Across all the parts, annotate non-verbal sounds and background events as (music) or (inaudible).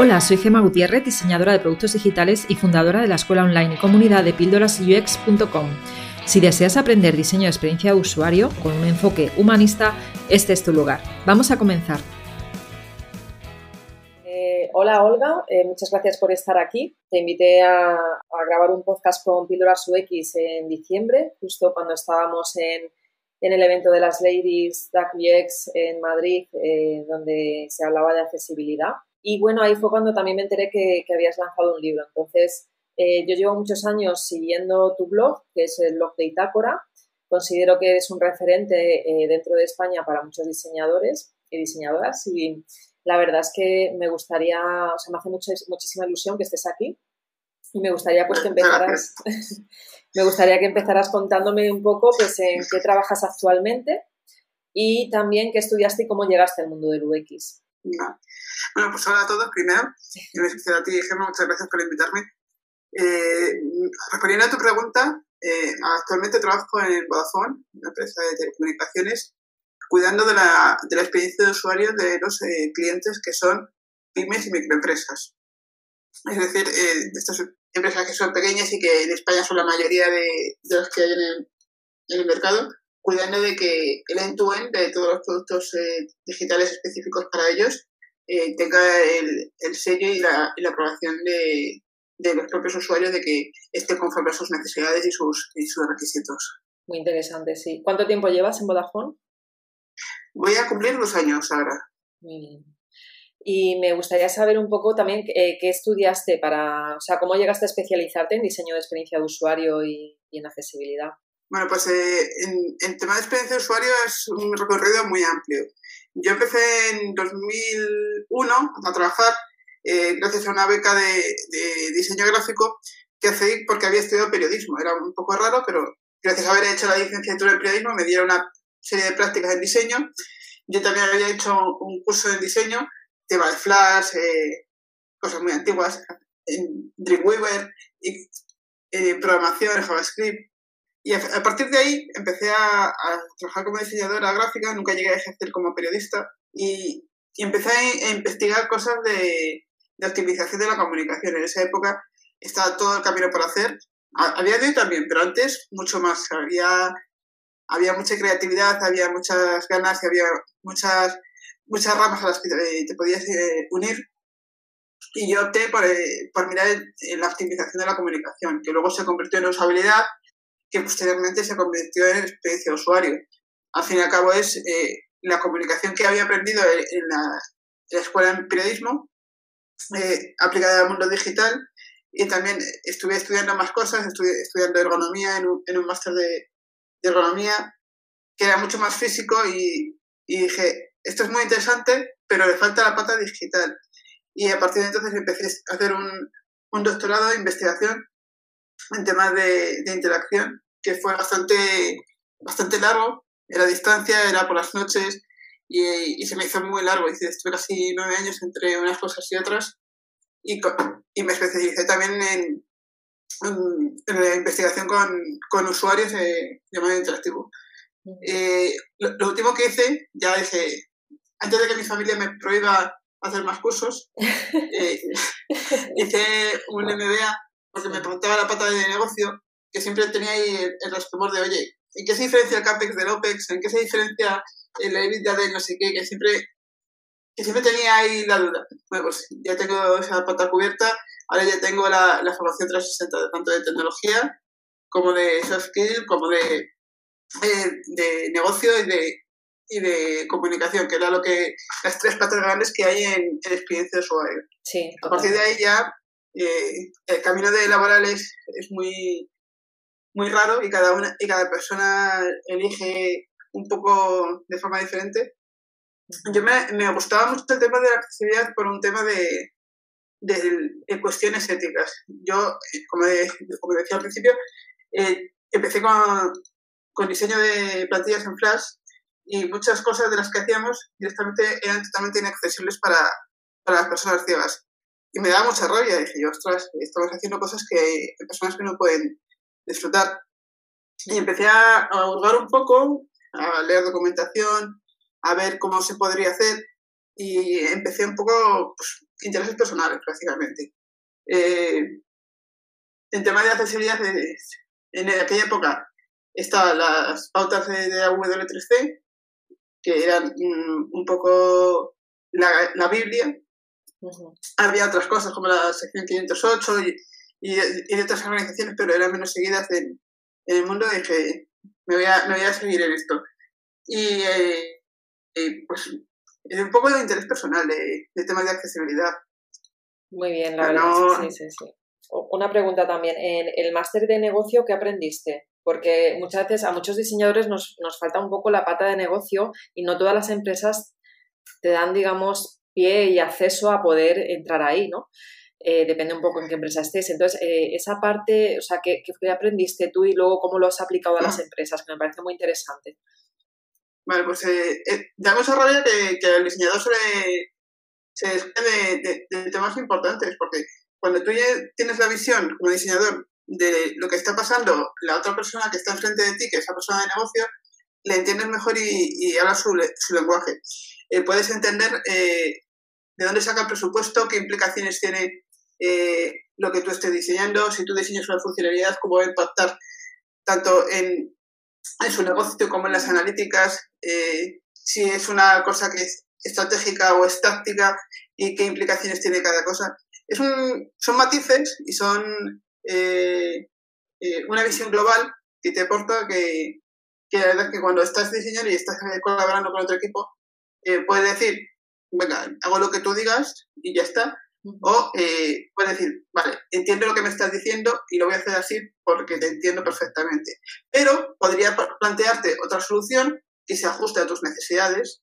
Hola, soy Gema Gutiérrez, diseñadora de productos digitales y fundadora de la escuela online y comunidad de píldorasux.com. Si deseas aprender diseño de experiencia de usuario con un enfoque humanista, este es tu lugar. Vamos a comenzar. Eh, hola Olga, eh, muchas gracias por estar aquí. Te invité a, grabar un podcast con Píldoras UX en diciembre, justo cuando estábamos en, el evento de las Ladies DAC UX en Madrid, eh, donde se hablaba de accesibilidad. Y bueno, ahí fue cuando también me enteré que, habías lanzado un libro. Entonces, eh, yo llevo muchos años siguiendo tu blog, que es el blog de Itácora. Considero que eres un referente eh, dentro de España para muchos diseñadores y diseñadoras. Y la verdad es que me gustaría, o sea, me hace muchísima ilusión que estés aquí. Y me gustaría pues que empezaras, (laughs) me gustaría que empezaras contándome un poco pues en qué trabajas actualmente y también qué estudiaste y cómo llegaste al mundo del UX. Bueno, pues hola a todos primero, y especial a ti, Gemma, muchas gracias por invitarme. Eh, respondiendo a tu pregunta, eh, actualmente trabajo en Vodafone, una empresa de telecomunicaciones, cuidando de la, de la experiencia de usuario de los eh, clientes que son pymes y microempresas. Es decir, eh, estas empresas que son pequeñas y que en España son la mayoría de, de las que hay en el, en el mercado, cuidando de que el end-to-end de todos los productos eh, digitales específicos para ellos eh, tenga el, el, sello y la, y la aprobación de, de, los propios usuarios de que esté conforme a sus necesidades y sus, y sus requisitos. Muy interesante, sí. ¿Cuánto tiempo llevas en Vodafone? Voy a cumplir dos años ahora. Muy bien. Y me gustaría saber un poco también eh, qué estudiaste para, o sea, cómo llegaste a especializarte en diseño de experiencia de usuario y, y en accesibilidad. Bueno, pues eh, tema de experiencia de usuario es un recorrido muy amplio. Yo empecé en 2001 a trabajar eh, gracias a una beca de, de, diseño gráfico que accedí porque había estudiado periodismo. Era un poco raro, pero gracias a haber hecho la licenciatura en periodismo me dieron una serie de prácticas en diseño. Yo también había hecho un curso en diseño, tema de Flash, eh, cosas muy antiguas, en Dreamweaver, y, eh, programación, JavaScript. Y a, partir de ahí empecé a, trabajar como diseñadora gráfica, nunca llegué a ejercer como periodista y, empecé a, investigar cosas de, de, optimización de la comunicación. En esa época estaba todo el camino por hacer. había de hoy también, pero antes mucho más. Había, había mucha creatividad, había muchas ganas y había muchas, muchas ramas a las que te, podías eh, unir. Y yo opté por, eh, por mirar en la optimización de la comunicación, que luego se convirtió en usabilidad que posteriormente se convirtió en experiencia usuario. Al fin y al cabo es eh, la comunicación que había aprendido en la, escuela en periodismo, eh, aplicada al mundo digital, y también estuve estudiando más cosas, estudiando ergonomía en un, máster de, de, ergonomía, que era mucho más físico, y, dije, esto es muy interesante, pero le falta la pata digital. Y a partir de entonces empecé a hacer un doctorado de investigación en temas de, de interacción, que fue bastante, bastante largo, era a distancia, era por las noches y, y se me hizo muy largo. Hice, estuve casi nueve años entre unas cosas y otras y, y me especialicé también en, en, la investigación con, con usuarios de, de modo interactivo. Eh, lo, lo, último que hice, ya dije, antes de que mi familia me prohíba hacer más cursos, (laughs) eh, (laughs) hice un MBA porque me preguntaba la pata de negocio, que siempre tenía ahí el, el de, oye, ¿en qué se diferencia el CAPEX del OPEX? ¿En qué se diferencia el EBITDA de no sé qué? Que siempre, que siempre tenía ahí la duda. Bueno, pues ya tengo esa pata cubierta, ahora ya tengo la, la formación 360, tanto de tecnología como de soft skill, como de, de, de negocio y de, y de comunicación, que era lo que las tres patas grandes que hay en, en experiencia de usuario. Sí, a partir de ahí ya eh, el camino de laboral es, es, muy, muy raro y cada, una, y cada persona elige un poco de forma diferente. Yo me, me gustaba mucho el tema de la accesibilidad por un tema de, de, de cuestiones éticas. Yo, eh, como, de, como decía al principio, eh, empecé con, con diseño de plantillas en Flash y muchas cosas de las que hacíamos directamente eran totalmente inaccesibles para, para las personas ciegas. Y me daba mucha rabia. Dije yo, ostras, estamos haciendo cosas que hay personas que no pueden disfrutar. Y empecé a, hurgar un poco, a leer documentación, a ver cómo se podría hacer. Y empecé un poco, pues, intereses personales prácticamente. Eh, en tema de accesibilidad, en aquella época estaban las pautas de, de W3C, que eran mm, un poco la, Biblia. Había otras cosas como la sección 508 y, y, de otras organizaciones, pero eran menos seguidas en, el mundo y dije, me voy a, me voy a seguir en esto. Y eh, pues es un poco de interés personal de, de temas de accesibilidad. Muy bien, la verdad. Sí, sí, sí. Una pregunta también. En el máster de negocio, ¿qué aprendiste? Porque muchas veces a muchos diseñadores nos, nos falta un poco la pata de negocio y no todas las empresas te dan, digamos, pie y acceso a poder entrar ahí, ¿no? Eh, depende un poco en qué empresa estés. Entonces, eh, esa parte, o sea, ¿qué, ¿qué, aprendiste tú y luego cómo lo has aplicado a las empresas? Que me parece muy interesante. Vale, pues eh, eh damos a rabia que, que, el diseñador se, se de, de, temas importantes, porque cuando tú tienes la visión como diseñador de lo que está pasando la otra persona que está enfrente de ti, que es esa persona de negocio, le entiendes mejor y, y hablas su, su lenguaje. Puedes entender de dónde saca el presupuesto, qué implicaciones tiene eh, lo que tú estés diseñando, si tú diseñas una funcionalidad, cómo va a impactar tanto en su negocio como en las analíticas, eh, si es una cosa que es estratégica o es táctica y qué implicaciones tiene cada cosa. Son matices y son eh, una visión global que te aporta que, que la verdad que cuando estás diseñando y estás colaborando con otro equipo, puedes decir, venga, hago lo que tú digas y ya está, o eh, puedes decir, vale, entiendo lo que me estás diciendo y lo voy a hacer así porque te entiendo perfectamente. Pero podría plantearte otra solución que se ajuste a tus necesidades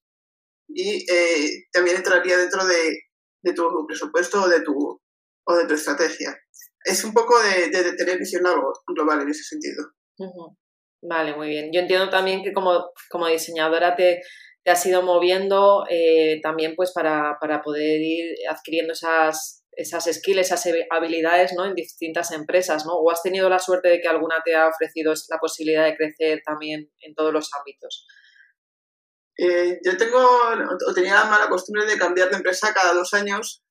y eh, también entraría dentro de, de, tu presupuesto o de tu, o de tu estrategia. Es un poco de, de, tener visión global en ese sentido. Vale, muy bien. Yo entiendo también que como, como diseñadora te, te has ido moviendo eh, también pues para, para, poder ir adquiriendo esas, esas skills, esas habilidades ¿no? en distintas empresas, ¿no? ¿O has tenido la suerte de que alguna te ha ofrecido la posibilidad de crecer también en todos los ámbitos? Eh, yo tengo, o tenía la mala costumbre de cambiar de empresa cada dos años,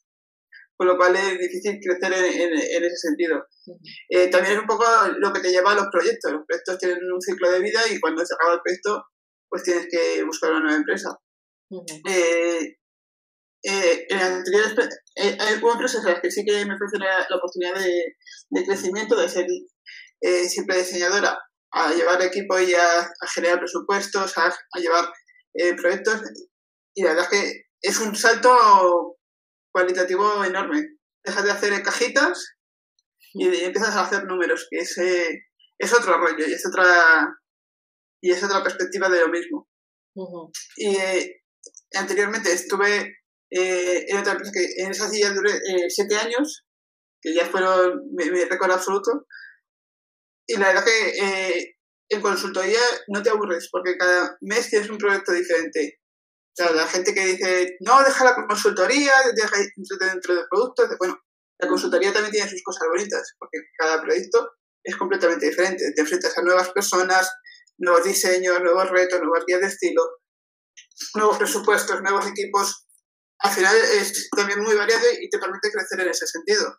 con lo cual es difícil crecer en, en, ese sentido. Eh, también es un poco lo que te lleva a los proyectos. Los proyectos tienen un ciclo de vida y cuando se acaba el proyecto pues tienes que buscar una nueva empresa. Eh, eh, en anteriores, eh, hay empresas en las que sí que me ofrecen la, oportunidad de, de, crecimiento, de ser siempre diseñadora, a llevar equipo y a, generar presupuestos, a, llevar proyectos. Y la verdad es que es un salto cualitativo enorme. Dejas de hacer cajitas y, empiezas a hacer números, que es, es otro rollo y es otra, y es otra perspectiva de lo mismo. Y eh, anteriormente estuve eh, en otra empresa que en esa silla duré eh, siete años, que ya fueron mi, récord absoluto. Y la verdad que en consultoría no te aburres, porque cada mes tienes un proyecto diferente. O sea, la gente que dice, no, deja la consultoría, deja dentro de productos. Bueno, la consultoría también tiene sus cosas bonitas, porque cada proyecto es completamente diferente. Te enfrentas a nuevas personas, nuevos diseños, nuevos retos, nuevas guías de estilo, nuevos presupuestos, nuevos equipos. Al final es también muy variado y te permite crecer en ese sentido.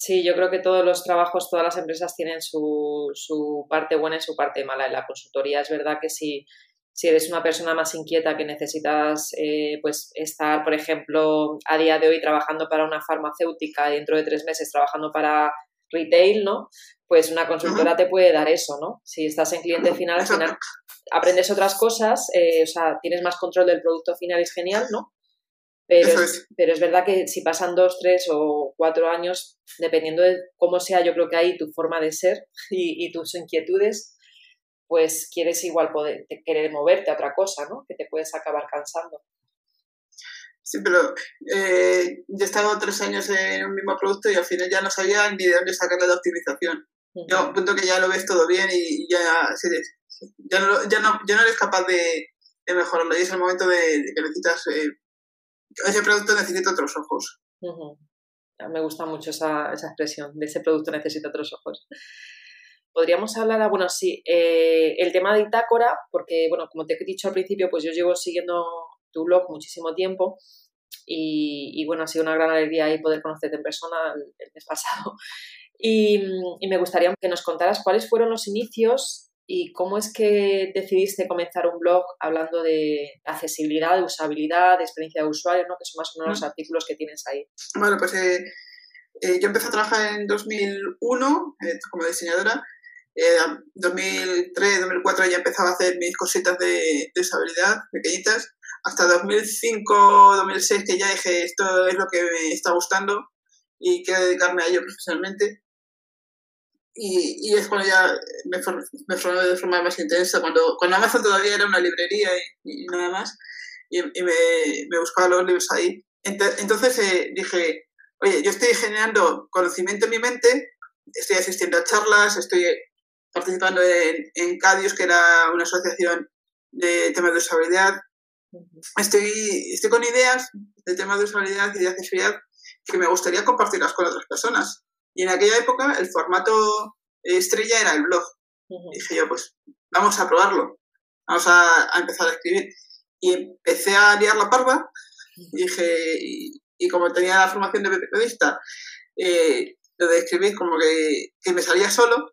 Sí, yo creo que todos los trabajos, todas las empresas tienen su, su parte buena y su parte mala. En la consultoría es verdad que si, si eres una persona más inquieta que necesitas eh, pues estar, por ejemplo, a día de hoy trabajando para una farmacéutica y dentro de tres meses trabajando para retail, ¿no? Pues una consultora te puede dar eso, ¿no? Si estás en cliente final, al final aprendes otras cosas, eh, o sea, tienes más control del producto final, es genial, ¿no? Pero es. pero es verdad que si pasan dos, tres o cuatro años, dependiendo de cómo sea, yo creo que hay tu forma de ser (laughs) y, y tus inquietudes, pues quieres igual poder querer moverte a otra cosa, ¿no? Que te puedes acabar cansando. Sí, pero eh, yo he estado tres años en un mismo producto y al final ya no sabía ni de dónde sacarle la optimización. Yo punto que ya lo ves todo bien y ya, ya, no, ya, no, ya no eres capaz de, de mejorarlo. Y es el momento de, que necesitas, eh, ese producto necesita otros ojos. Me gusta mucho esa, esa expresión, de ese producto necesita otros ojos podríamos hablar, ah, bueno, sí, eh, el tema de Itácora, porque, bueno, como te he dicho al principio, pues yo llevo siguiendo tu blog muchísimo tiempo y, bueno, ha sido una gran alegría ahí poder conocerte en persona el, mes pasado. Y, y, me gustaría que nos contaras cuáles fueron los inicios y cómo es que decidiste comenzar un blog hablando de accesibilidad, de usabilidad, de experiencia de usuario, ¿no? que son más o menos los mm. artículos que tienes ahí. Bueno, pues eh, eh, yo empecé a trabajar en 2001 eh, como diseñadora. En 2003, 2004 ya empezaba a hacer mis cositas de, de usabilidad pequeñitas hasta 2005, 2006 que ya dije esto es lo que me está gustando y quiero dedicarme a ello profesionalmente. Y, y es cuando ya me, formé, de forma más intensa, cuando, cuando Amazon todavía era una librería y, nada más, y, y me, me, buscaba los libros ahí. Entonces eh, dije, oye, yo estoy generando conocimiento en mi mente, estoy asistiendo a charlas, estoy participando en, en CADIUS, que era una asociación de temas de usabilidad, estoy, estoy con ideas de temas de usabilidad y de accesibilidad que me gustaría compartirlas con otras personas. Y en aquella época el formato estrella era el blog. Dije yo, pues vamos a probarlo, vamos a, empezar a escribir. Y empecé a liar la parva, y dije, y, como tenía la formación de periodista, eh, lo de escribir como que, que me salía solo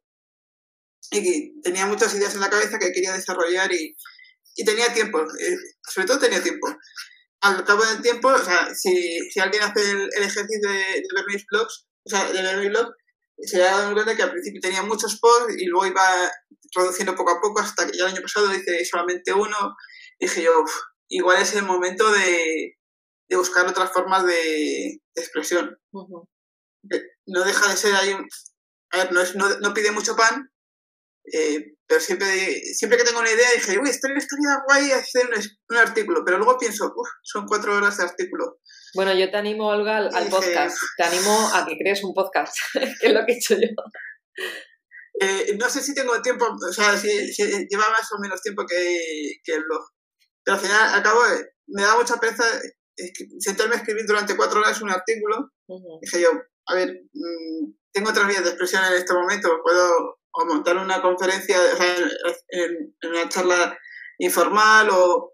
y que tenía muchas ideas en la cabeza que quería desarrollar y, y tenía tiempo, eh, sobre todo tenía tiempo. Al cabo del tiempo, o sea, si, si alguien hace el, ejercicio de, de, ver mis blogs, o sea, de mi blog, se ha dado cuenta que al principio tenía muchos posts y luego iba reduciendo poco a poco hasta que ya el año pasado hice solamente uno. Dije yo, igual es el momento de, de buscar otras formas de, expresión. No deja de ser ahí, a ver, no, es, no, no pide mucho pan, eh, pero siempre, siempre que tengo una idea dije, uy, estaría, estaría guay hacer un, artículo, pero luego pienso, uff, son cuatro horas de artículo. Bueno, yo te animo, Olga, al, podcast. Te animo a que crees un podcast, (laughs) que es lo que he hecho yo. Eh, no sé si tengo tiempo, o sea, si, lleva más o menos tiempo que, que el blog. Pero al final, acabo, me da mucha pereza sentarme a escribir durante cuatro horas un artículo. Dije yo, a ver, mm, tengo otras vías de expresión en este momento, puedo o montar una conferencia, o sea, en, una charla informal o,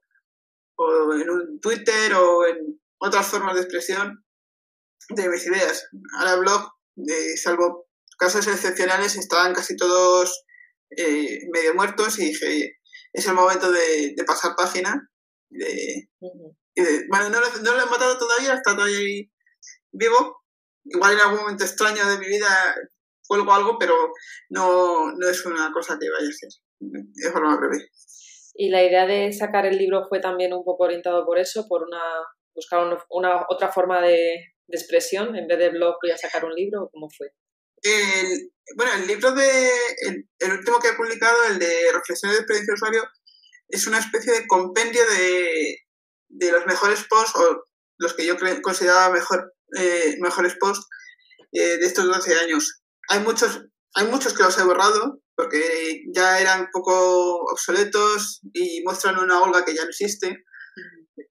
o, en un Twitter o en otras formas de expresión de mis ideas. Ahora blog, de, salvo casos excepcionales, estaban casi todos eh, medio muertos y dije, es el momento de, de pasar página. De, bueno, no lo, no lo he matado todavía, está todavía ahí vivo. Igual en algún momento extraño de mi vida cuelgo algo, pero no, no es una cosa que vaya a ser de forma breve. Y la idea de sacar el libro fue también un poco orientado por eso, por una buscar una, otra forma de, expresión, en vez de blog voy a sacar un libro, ¿cómo fue? El, bueno, el libro de, el, último que he publicado, el de Reflexiones de experiencia de usuario, es una especie de compendio de, de los mejores posts o los que yo consideraba mejor, eh, mejores posts eh, de estos 12 años hay muchos, hay muchos que los he borrado porque ya eran un poco obsoletos y muestran una Olga que ya no existe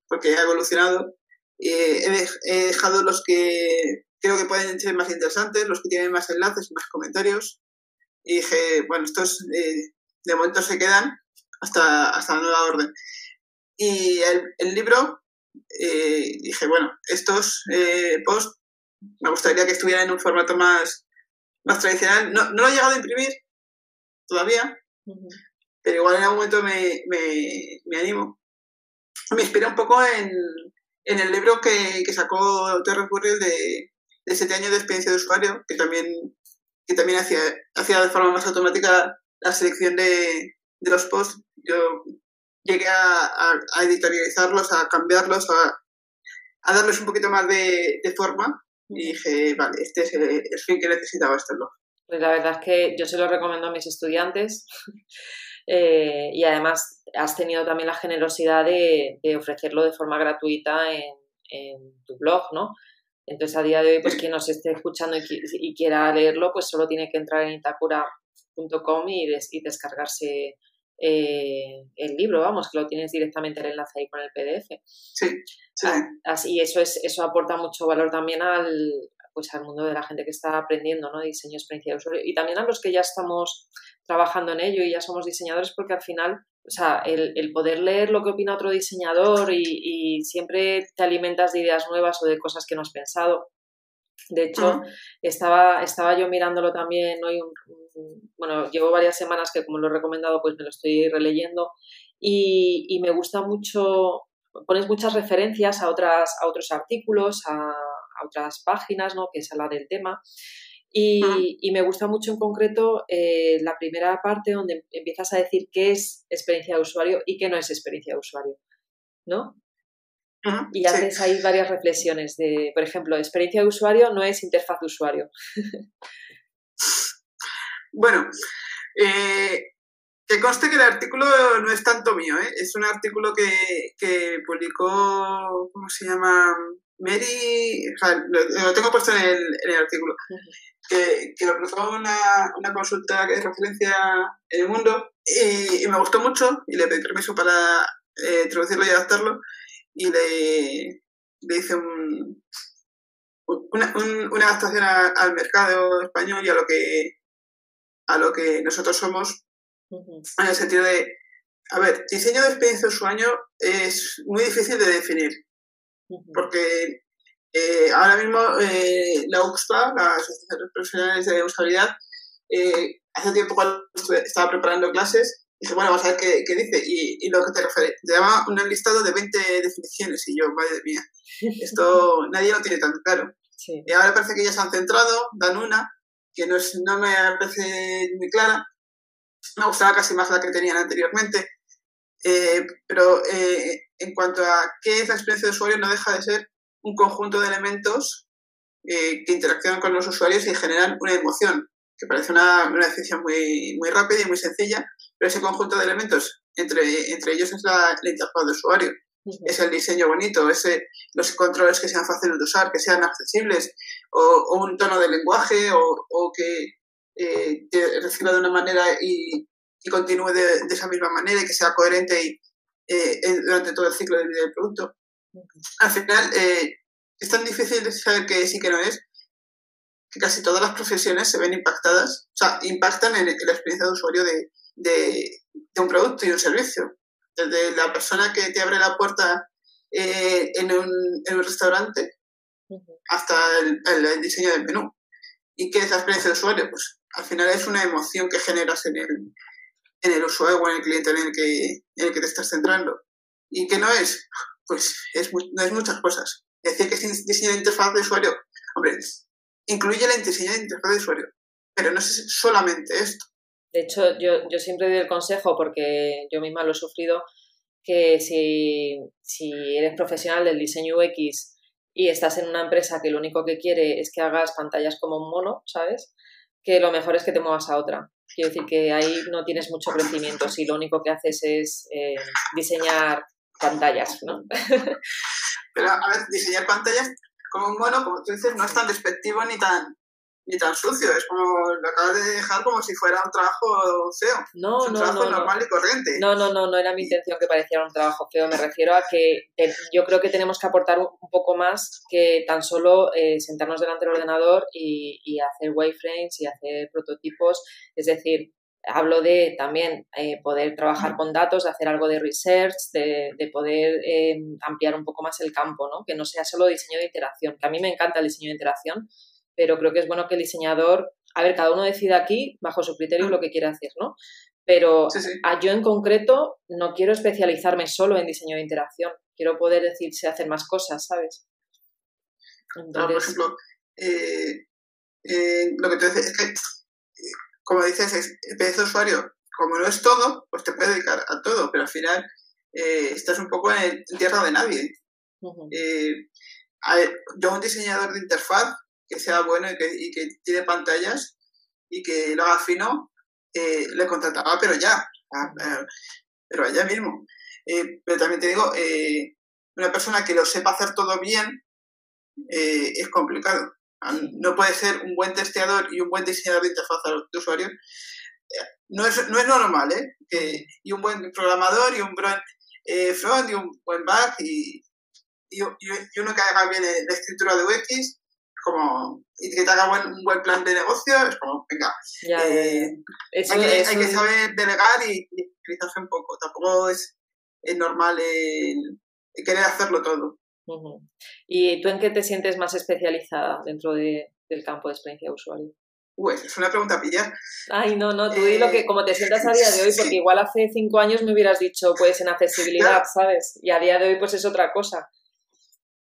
porque ha evolucionado. he, dejado los que creo que pueden ser más interesantes, los que tienen más enlaces más comentarios. Y dije, bueno, estos eh, de momento se quedan hasta, hasta la nueva orden. Y el, el libro, eh, dije, bueno, estos eh, posts me gustaría que estuvieran en un formato más, más tradicional. No, no lo he llegado a imprimir todavía, pero igual en algún momento me, me, me animo. Me inspira un poco en, en el libro que, que sacó Terry Burrell de, de 7 años de experiencia de usuario, que también, que también hacía, hacía de forma más automática la selección de, de los posts. Yo llegué a, a, editorializarlos, a cambiarlos, a, a darles un poquito más de, de forma y dije, vale, este es el, fin que necesitaba este blog. Pues la verdad es que yo se lo recomiendo a mis estudiantes (laughs) eh, y además has tenido también la generosidad de, ofrecerlo de forma gratuita en, tu blog, ¿no? Entonces a día de hoy, pues quien nos esté escuchando y, quiera leerlo, pues solo tiene que entrar en itacura.com y, y descargarse eh, el libro, vamos, que lo tienes directamente el enlace ahí con el PDF. Sí, sí. Así, eso, es, eso aporta mucho valor también al, pues al mundo de la gente que está aprendiendo, ¿no? Diseño, experiencia de usuario. Y también a los que ya estamos trabajando en ello y ya somos diseñadores, porque al final o sea, el, el, poder leer lo que opina otro diseñador y, y, siempre te alimentas de ideas nuevas o de cosas que no has pensado. De hecho, estaba, estaba yo mirándolo también hoy, bueno, llevo varias semanas que como lo he recomendado, pues me lo estoy releyendo y, y me gusta mucho, pones muchas referencias a, otras, a otros artículos, a, a otras páginas, ¿no? Que se habla del tema. Y, y, me gusta mucho en concreto eh, la primera parte donde empiezas a decir qué es experiencia de usuario y qué no es experiencia de usuario, ¿no? Y haces ahí varias reflexiones de, por ejemplo, experiencia de usuario no es interfaz de usuario. bueno, eh, que conste que el artículo no es tanto mío, ¿eh? es un artículo que, que publicó, ¿cómo se llama? Mary, o sea, lo, tengo puesto en el, en el artículo, que, que, lo publicó una, una consulta que es referencia en el mundo y, y, me gustó mucho y le pedí permiso para eh, introducirlo y adaptarlo y le, le hice un, una, un, una, adaptación a, al mercado español y a lo que a lo que nosotros somos en el sentido de a ver, diseño de experiencia de usuario es muy difícil de definir porque eh, ahora mismo eh, la UXPA, la Asociación de Profesionales de Usabilidad, eh, hace tiempo cuando estaba preparando clases, dije, bueno, vamos a ver qué, qué dice. Y, y, lo que te refiere, te llama un listado de 20 definiciones. Y yo, madre mía, (laughs) esto nadie lo tiene tan claro. Sí. Y ahora parece que ya se han centrado, dan una, que no, es, no me parece muy clara. Me gustaba casi más la que tenían anteriormente. Eh, pero eh, en cuanto a qué es la experiencia de usuario, no deja de ser un conjunto de elementos eh, que interaccionan con los usuarios y generan una emoción, que parece una, una definición muy, muy rápida y muy sencilla, pero ese conjunto de elementos, entre, entre ellos es la, la interfaz de usuario. Uh -huh. Es el diseño bonito, ese, los controles que sean fáciles de usar, que sean accesibles, o, o un tono de lenguaje, o, o que eh, te reciba de una manera y, y continúe de, de, esa misma manera y que sea coherente y, eh, durante todo el ciclo de vida del producto. Uh -huh. Al final, eh, es tan difícil saber qué es y qué no es, que casi todas las profesiones se ven impactadas, o sea, impactan en, en la experiencia de usuario de, de, de, un producto y un servicio. Desde la persona que te abre la puerta eh, en, un, en, un, restaurante uh -huh. hasta el, el, el, diseño del menú. ¿Y qué es la experiencia de usuario? Pues al final es una emoción que generas en el, en el usuario o en el cliente en el que, en el que te estás centrando. ¿Y qué no es? Pues es, no es muchas cosas. Decir que es diseño de interfaz de usuario, hombre, incluye el diseño de interfaz de usuario, pero no es solamente esto. De hecho, yo, yo siempre doy el consejo, porque yo misma lo he sufrido, que si, si eres profesional del diseño UX y estás en una empresa que lo único que quiere es que hagas pantallas como un mono, ¿sabes? Que lo mejor es que te muevas a otra. Quiero decir que ahí no tienes mucho crecimiento si lo único que haces es eh, diseñar pantallas, ¿no? Pero, a ver, diseñar pantallas como un mono, como tú dices, no es tan despectivo ni tan ni tan sucio, es como lo acabas de dejar como si fuera un trabajo feo. No, es un no, trabajo no, normal no. y corriente. No, no, no, no era mi intención que pareciera un trabajo feo, me refiero a que eh, yo creo que tenemos que aportar un, un poco más que tan solo eh, sentarnos delante del ordenador y, y, hacer wireframes y hacer prototipos, es decir, hablo de también eh, poder trabajar con datos, de hacer algo de research, de, de poder eh, ampliar un poco más el campo, ¿no? que no sea solo diseño de interacción, que a mí me encanta el diseño de interacción, pero creo que es bueno que el diseñador, a ver, cada uno decida aquí, bajo su criterio, lo que quiere hacer, ¿no? Pero sí, sí. A, yo en concreto no quiero especializarme solo en diseño de interacción, quiero poder decirse hacer más cosas, ¿sabes? Entonces... No, por ejemplo, eh, lo que te dices es que, como dices, experiencia de usuario, como no es todo, pues te puedes dedicar a todo, pero al final eh, estás un poco en, tierra de nadie. Uh -huh. a ver, yo, un diseñador de interfaz, que sea bueno y que, y que tiene pantallas y que lo haga fino, eh, le contrataba, pero ya, pero allá mismo. Eh, pero también te digo, eh, una persona que lo sepa hacer todo bien eh, es complicado. No puede ser un buen testeador y un buen diseñador de interfaz de usuario. No es, no es normal, ¿eh? Que, y un buen programador y un buen eh, front y un buen back y, y, y uno que haga bien la escritura de UX como y que te haga buen, un buen plan de negocio, es como, venga, ya, eh, eso, hay, que, eso... hay, que, saber delegar y, especializarse un poco. Tampoco es, es normal el, querer hacerlo todo. ¿Y tú en qué te sientes más especializada dentro de, del campo de experiencia de usuario? Pues es una pregunta pilla. Ay, no, no, tú di lo que, eh, como te sientas (laughs) a día de hoy, porque igual hace cinco años me hubieras dicho, pues en accesibilidad, ¿sabes? Y a día de hoy, pues es otra cosa.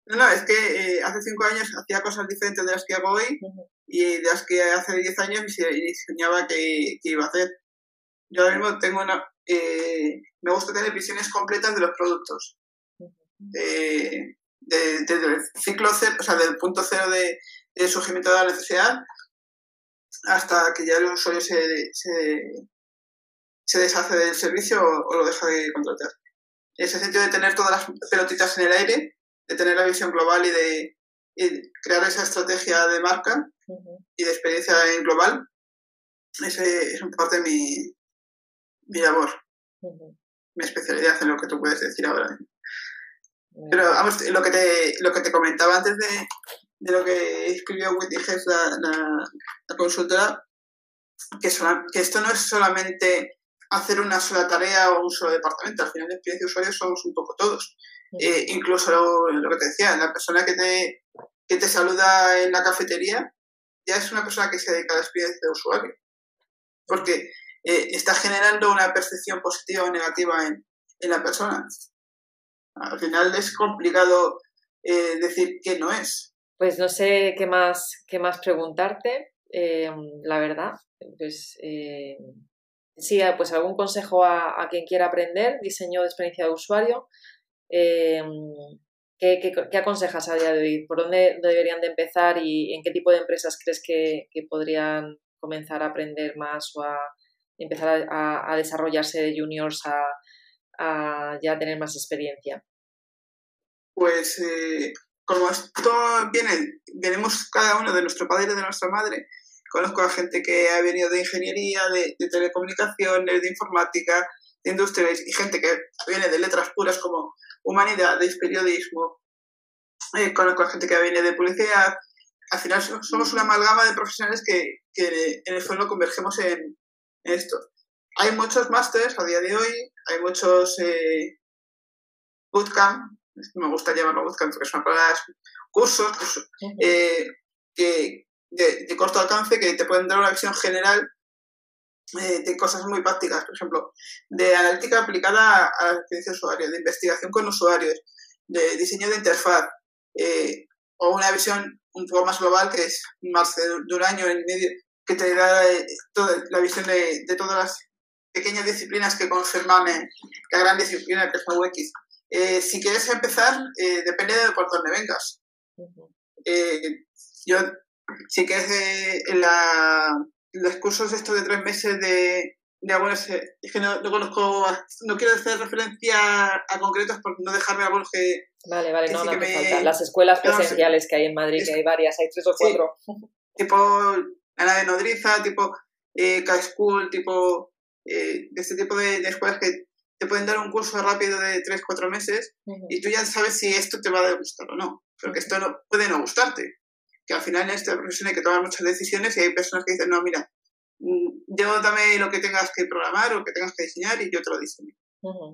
No, no, es que eh, hace cinco años hacía cosas diferentes de las que hago hoy y de las que hace diez años me soñaba que, iba a hacer. Yo ahora mismo tengo una... Eh, me gusta tener visiones completas de los productos. Desde el ciclo cero, o sea, del punto cero de, de surgimiento de la necesidad hasta que ya el usuario se, se, deshace del servicio o, lo deja de contratar. Ese sentido de tener todas las pelotitas en el aire, de tener la visión global y de crear esa estrategia de marca y de experiencia en global, ese es un parte de mi, mi labor, mi especialidad en lo que tú puedes decir ahora. Pero vamos, lo que te, lo que te comentaba antes de, de lo que escribió Whitney Hess, la, consultora, que, que esto no es solamente hacer una sola tarea o un solo departamento, al final de experiencia de usuario somos un poco todos. Eh, incluso lo, que te decía, la persona que te, que te saluda en la cafetería ya es una persona que se dedica a la experiencia de usuario, porque eh, está generando una percepción positiva o negativa en, en la persona. Al final es complicado eh, decir que no es. Pues no sé qué más, qué más preguntarte, eh, la verdad. Pues eh, sí, pues algún consejo a, quien quiera aprender diseño de experiencia de usuario. Eh, ¿qué, aconsejas a de? ¿Por dónde deberían de empezar y en qué tipo de empresas crees que, podrían comenzar a aprender más o a empezar a, desarrollarse de juniors a, a, ya tener más experiencia? Pues como esto viene, venimos cada uno de nuestro padre y de nuestra madre, conozco a gente que ha venido de ingeniería, de, telecomunicaciones, de informática, de industrias y gente que viene de letras puras como humanidades, periodismo. Eh, conozco a gente que viene de publicidad. Al final somos una amalgama de profesionales que, que en el fondo convergemos en, esto. Hay muchos másters a día de hoy, hay muchos eh, bootcamp me gusta llamarlo bootcamp porque son palabras, cursos pues, eh, que, de, corto alcance que te pueden dar una visión general eh, de cosas muy prácticas, por ejemplo, de analítica aplicada a la experiencia de usuario, de investigación con usuarios, de diseño de interfaz, eh, o una visión un poco más global que es más de, un año en medio, que te da toda la visión de, de, todas las pequeñas disciplinas que conforman la gran disciplina que es la UX. Eh, si quieres empezar, eh, depende de por dónde vengas. Eh, yo, si quieres, en la, los cursos estos de tres meses de, de algunos, es que no, conozco, no quiero hacer referencia a concretos por no dejarme algunos que... Vale, vale, no, no falta. Las escuelas presenciales que hay en Madrid, que hay varias, hay tres o cuatro. tipo la de Nodriza, tipo eh, K-School, tipo de este tipo de, de, escuelas que te pueden dar un curso rápido de 3-4 meses y tú ya sabes si esto te va a gustar o no. Porque esto no, puede no gustarte. Que al final en esta profesión hay que tomar muchas decisiones y hay personas que dicen, no, mira, mm, yo dame lo que tengas que programar o que tengas que diseñar y yo te lo diseño.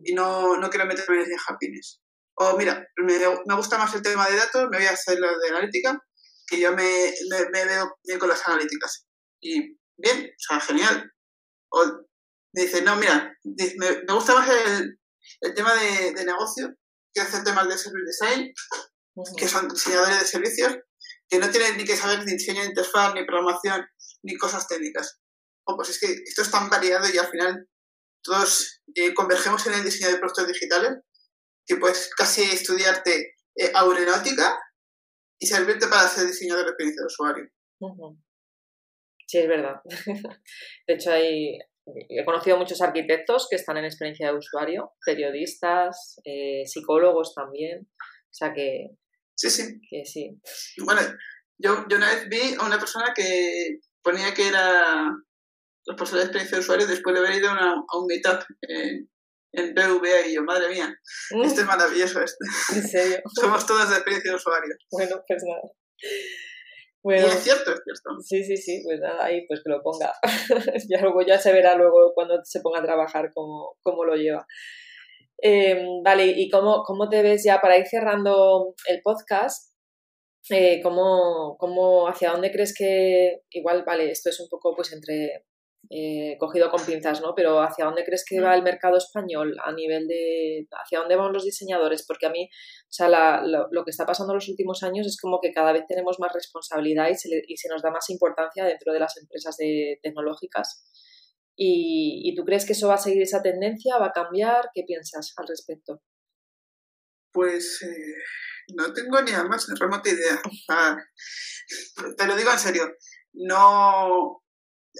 Y no, no quiero meterme en jardines. O mira, me, me, gusta más el tema de datos, me voy a hacer lo de analítica, que yo me, me, veo bien con las analíticas. Y bien, o sea, genial. O dice, no, mira, me, gusta más el, el tema de, de, negocio que hacer temas de service design, que son diseñadores de servicios, que no tienen ni que saber ni diseño de interfaz, ni programación, ni cosas técnicas. O pues es que esto es tan variado y al final todos eh, convergemos en el diseño de productos digitales, que puedes casi estudiarte eh, aeronáutica y servirte para hacer diseño de experiencia de usuario. Sí, es verdad. (laughs) De hecho, hay, he conocido muchos arquitectos que están en experiencia de usuario, periodistas, eh, psicólogos también. O sea que. Sí, sí. Que sí. Bueno, yo, yo una vez vi a una persona que ponía que era responsable de experiencia de usuario después de haber ido a un meetup en, en BVA y yo, madre mía, mm. esto es maravilloso. Este. ¿En serio? (laughs) Somos todos de experiencia de usuario. Bueno, pues nada. Bueno, y es cierto, es cierto. Sí, sí, sí, pues nada, ahí pues que lo ponga. (laughs) ya luego ya se verá luego cuando se ponga a trabajar cómo, cómo lo lleva. Em, vale, ¿y cómo, cómo te ves ya para ir cerrando el podcast? Eh, ¿cómo, ¿cómo, hacia dónde crees que, igual, vale, esto es un poco pues entre eh, cogido con pinzas, ¿no? Pero ¿hacia dónde crees que va el mercado español a nivel de, hacia dónde van los diseñadores? Porque a mí, o sea, lo, que está pasando en los últimos años es como que cada vez tenemos más responsabilidad y se, y se nos da más importancia dentro de las empresas de, tecnológicas. ¿Y, tú crees que eso va a seguir esa tendencia? ¿Va a cambiar? ¿Qué piensas al respecto? Pues eh, no tengo ni la más remota idea. te lo digo en serio. No.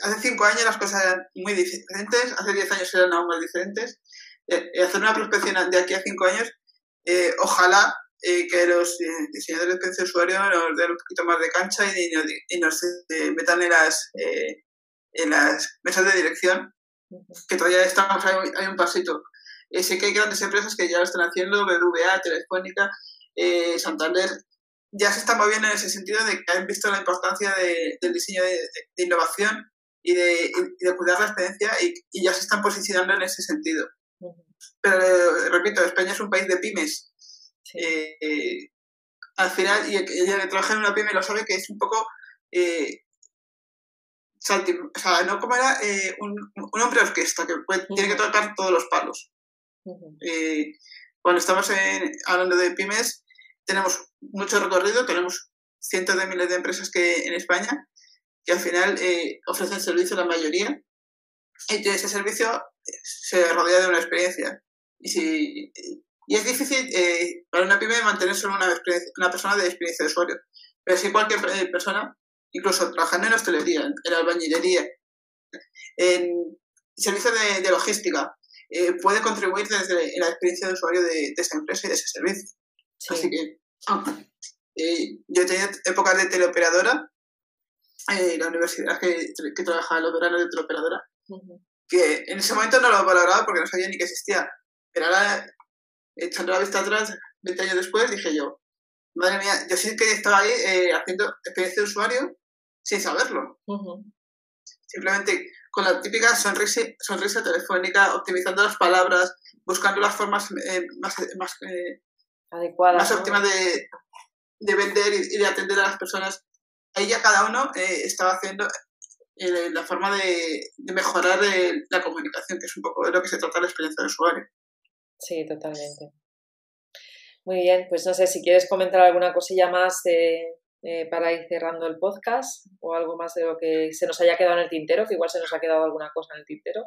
Hace cinco años las cosas eran muy diferentes, hace diez años eran aún más diferentes. Eh, eh, hacer una prospección de aquí a cinco años, ojalá que los diseñadores de experiencia de usuario nos den un poquito más de cancha y, y nos metan en las en las mesas de dirección, que todavía estamos, hay, un pasito. Eh, sé que hay grandes empresas que ya lo están haciendo, BBVA, Telefónica, eh, Santander, ya se están moviendo en ese sentido de que han visto la importancia del diseño de, innovación y de, cuidar la experiencia y, ya se están posicionando en ese sentido. Pero, eh, repito, España es un país de pymes. al final, y el que trabaja en una pyme lo sabe que es un poco o sea, no como era eh, un, un, hombre orquesta que tiene que tocar todos los palos. Eh, cuando estamos en, hablando de pymes, tenemos mucho recorrido, tenemos cientos de miles de empresas que en España que al final eh, ofrecen servicio la mayoría y ese servicio se rodea de una experiencia. Y, si, y es difícil para una pyme mantener solo una, una persona de experiencia de usuario, pero si cualquier persona incluso trabajando en hostelería, en albañilería, en servicios de, logística, eh, puede contribuir desde la experiencia de usuario de, esa empresa y de ese servicio. Así que eh, yo he tenido épocas de teleoperadora, eh, la universidad que, que trabajaba los veranos de teleoperadora, que en ese momento no lo valoraba porque no sabía ni que existía. Pero ahora, echando la vista atrás, 20 años después, dije yo, madre mía, yo sí que estaba ahí haciendo experiencia de usuario sin saberlo. Simplemente con la típica sonrisa, sonrisa telefónica, optimizando las palabras, buscando las formas eh, más, más, eh, Adecuadas, más óptimas de, de, vender y, de atender a las personas. Ahí ya cada uno eh, estaba haciendo la forma de, de mejorar la comunicación, que es un poco de lo que se trata la experiencia del usuario. Sí, totalmente. Muy bien, pues no sé si quieres comentar alguna cosilla más eh, para ir cerrando el podcast o algo más de lo que se nos haya quedado en el tintero, que igual se nos ha quedado alguna cosa en el tintero.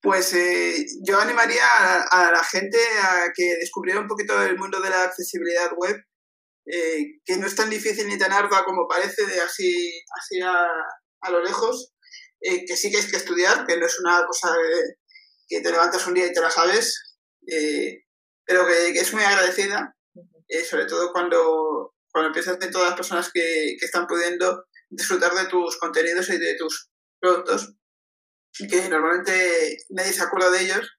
Pues eh, yo animaría a, la gente a que descubriera un poquito el mundo de la accesibilidad web, eh, que no es tan difícil ni tan ardua como parece de así, así a, a lo lejos, que sí que hay que estudiar, que no es una cosa que te levantas un día y te la sabes, pero que, que, es muy agradecida, sobre todo cuando cuando empiezas de todas las personas que, que están pudiendo disfrutar de tus contenidos y de tus productos, que normalmente nadie se acuerda de ellos,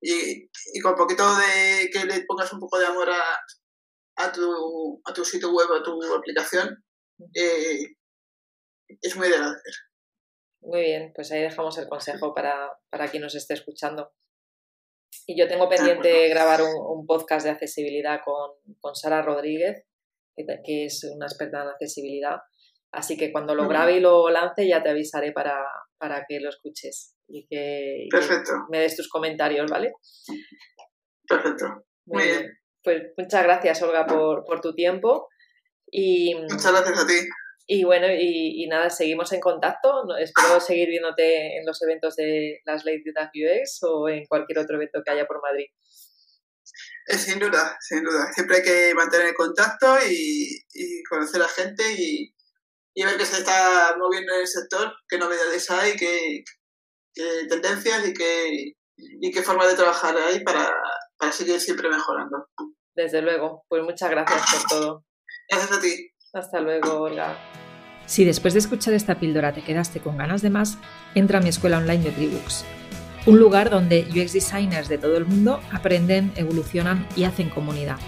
y, y con poquito de que le pongas un poco de amor a, a, tu, a tu sitio web, a tu aplicación, eh, es muy de agradecer. Muy bien, pues ahí dejamos el consejo para, para quien nos esté escuchando. Y yo tengo pendiente grabar un, un, podcast de accesibilidad con, con Sara Rodríguez, que, es una experta en accesibilidad. Así que cuando lo grabe y lo lance ya te avisaré para, para que lo escuches y que, me des tus comentarios, ¿vale? Perfecto. Muy, bien. Pues muchas gracias, Olga, por, por tu tiempo. Y, muchas gracias a ti. Y bueno, y, nada, seguimos en contacto. Espero seguir viéndote en los eventos de las Ladies of UX o en cualquier otro evento que haya por Madrid. Eh, sin duda, sin duda. Siempre hay que mantener el contacto y, conocer a la gente y, ver qué se está moviendo en el sector, qué novedades hay, qué, tendencias y qué, y qué forma de trabajar hay para, para seguir siempre mejorando. Desde luego. Pues muchas gracias por todo. Gracias a ti. Hasta luego, Olga. Si después de escuchar esta píldora te quedaste con ganas de más, entra a mi escuela online de Tribooks un lugar donde UX designers de todo el mundo aprenden, evolucionan y hacen comunidad.